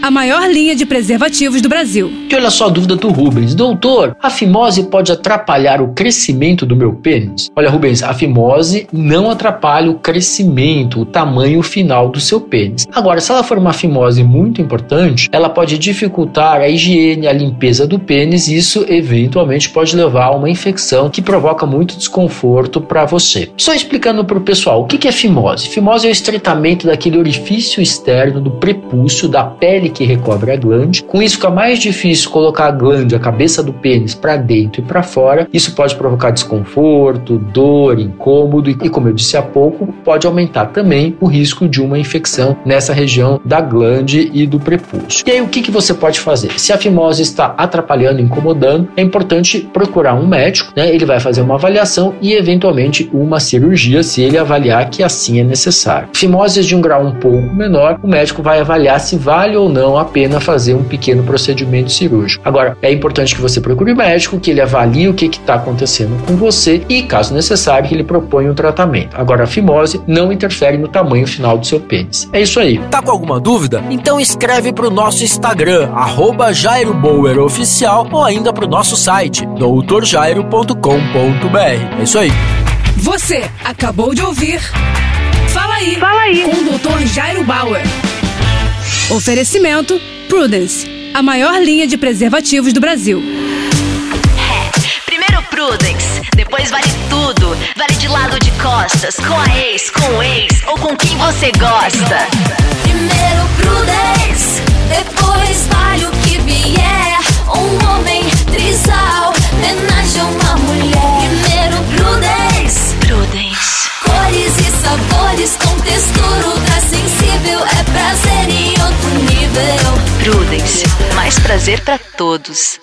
a maior linha de preservativos do Brasil. E olha só a dúvida do Rubens. Doutor, a fimose pode atrapalhar o crescimento do meu pênis? Olha, Rubens, a fimose não atrapalha o crescimento, o tamanho final do seu pênis. Agora, se ela for uma fimose muito importante, ela pode dificultar a higiene, a limpeza do pênis e isso eventualmente pode levar a uma infecção que provoca muito desconforto para você. Só explicando para o pessoal, o que é fimose? Fimose é o estreitamento daquele orifício externo do prepúcio da pele pele que recobre a glande. Com isso fica mais difícil colocar a glande, a cabeça do pênis, para dentro e para fora. Isso pode provocar desconforto, dor, incômodo e, como eu disse há pouco, pode aumentar também o risco de uma infecção nessa região da glande e do prepúcio. E aí o que, que você pode fazer? Se a fimose está atrapalhando, incomodando, é importante procurar um médico, né? Ele vai fazer uma avaliação e eventualmente uma cirurgia se ele avaliar que assim é necessário. Fimoses de um grau um pouco menor, o médico vai avaliar se vale ou não não a pena fazer um pequeno procedimento cirúrgico. Agora, é importante que você procure o médico, que ele avalie o que está acontecendo com você e, caso necessário, que ele proponha um tratamento. Agora, a fimose não interfere no tamanho final do seu pênis. É isso aí. Tá com alguma dúvida? Então escreve para o nosso Instagram, @jairoboweroficial ou ainda para o nosso site, doutorjairo.com.br. É isso aí. Você acabou de ouvir Fala aí, Fala aí. com o Dr. Jairo Bauer. Oferecimento Prudence, a maior linha de preservativos do Brasil. É, primeiro Prudence, depois vale tudo. Vale de lado de costas, com a ex, com o ex ou com quem você gosta. Primeiro Prudence, depois vale o que vier. Um homem trisal, homenagem a uma mulher. Primeiro Prudence, Prudence. cores e sabores com textura Prudence, mais prazer pra todos.